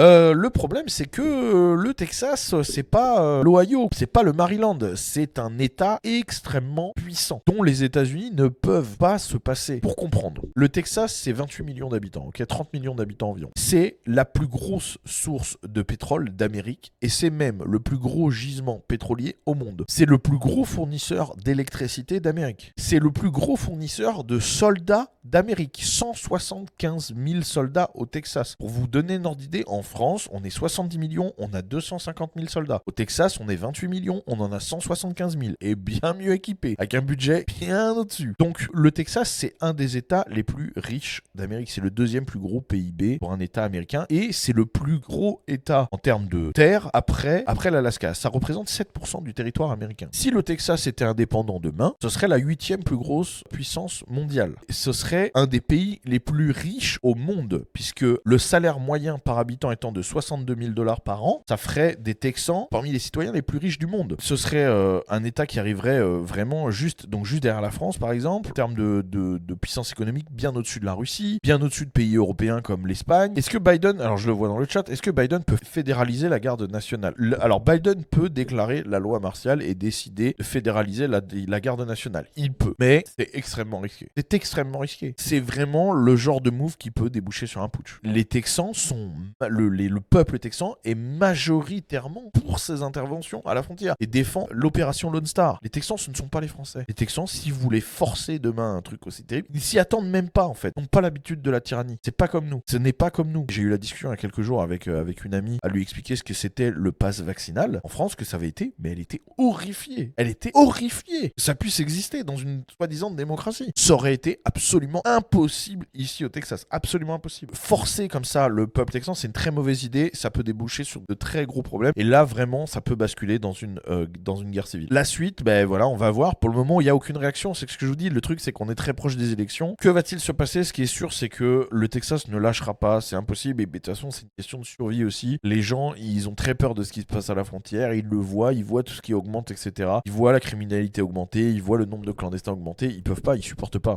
Euh, le problème, c'est que euh, le Texas, c'est pas euh, l'Ohio, c'est pas le Maryland, c'est un État extrêmement puissant dont les États-Unis ne peuvent pas se passer. Pour comprendre, le Texas, c'est 28 millions d'habitants, ok, 30 millions d'habitants environ. C'est la plus grosse source de pétrole d'Amérique et c'est même le plus gros gisement pétrolier au monde. C'est le plus gros fournisseur d'électricité d'Amérique. C'est le plus gros fournisseur de soldats d'Amérique. 175 000 soldats au Texas. Pour vous donner une ordre d'idée, en France, on est 70 millions, on a 250 000 soldats. Au Texas, on est 28 millions, on en a 175 000 et bien mieux équipés, avec un budget bien au-dessus. Donc le Texas, c'est un des États les plus riches d'Amérique. C'est le deuxième plus gros PIB pour un État américain et c'est le plus gros État en termes de terre après, après l'Alaska. Ça représente 7% du territoire américain. Si le Texas était indépendant demain, ce serait la huitième plus grosse puissance mondiale. Ce serait un des pays les plus riches au monde, puisque le salaire moyen par habitant étant de 62 000 dollars par an, ça ferait des Texans parmi les citoyens les plus riches du monde. Ce serait euh, un État qui arriverait euh, vraiment juste, donc juste derrière la France par exemple, en termes de, puissance économique, bien au-dessus de la Russie, bien au-dessus de pays européens comme l'Espagne. Est-ce que Biden, alors je le vois dans le chat, est-ce que Biden peut fédéraliser la garde nationale? Le- Alors Biden peut déclarer la loi martiale et décider de fédéraliser la garde nationale. Il peut, mais c'est extrêmement risqué. C'est extrêmement risqué. C'est vraiment le genre de move qui peut déboucher sur un putsch. Les Texans sont le, les- le peuple texan est majoritairement pour ces interventions à la frontière et défend l'opération Lone Star. Les Texans, ce ne sont pas les Français. Les Texans, si vous voulez forcer demain un truc aussi terrible, ils s'y attendent même pas en fait. Ils n'ont pas l'habitude de la tyrannie. C'est pas comme nous. Ce n'est pas comme nous. J'ai eu la discussion il y a quelques jours avec, euh, avec une amie à lui expliquer ce que c'était le pass vaccinal en France, que ça avait été, mais elle était horrifiée. Elle était horrifiée que ça puisse exister dans une soi-disant démocratie. Ça aurait été absolument impossible ici au Texas. Absolument impossible. Forcer comme ça le peuple texan, c'est une très mauvaise idée. Ça peut déboucher sur de très gros problèmes. Et là, vraiment, ça peut basculer dans une, euh, dans une guerre civile. La suite, ben voilà, on va voir. Pour le moment, il n'y a aucune réaction. C'est ce que je vous dis. Le truc, c'est qu'on est très proche des élections. Que va-t-il se passer? Ce qui est sûr, c'est que le Texas ne lâchera pas. C'est impossible. Et ben, de toute façon, c'est une question de survie aussi. Les gens, ils ont très peur de ce qui se passe à la frontière. Ils le voient. Ils voient tout ce qui augmente, etc. Ils voient la criminalité augmenter. Ils voient le nombre de clandestins augmenter. Ils peuvent pas. Ils supportent pas.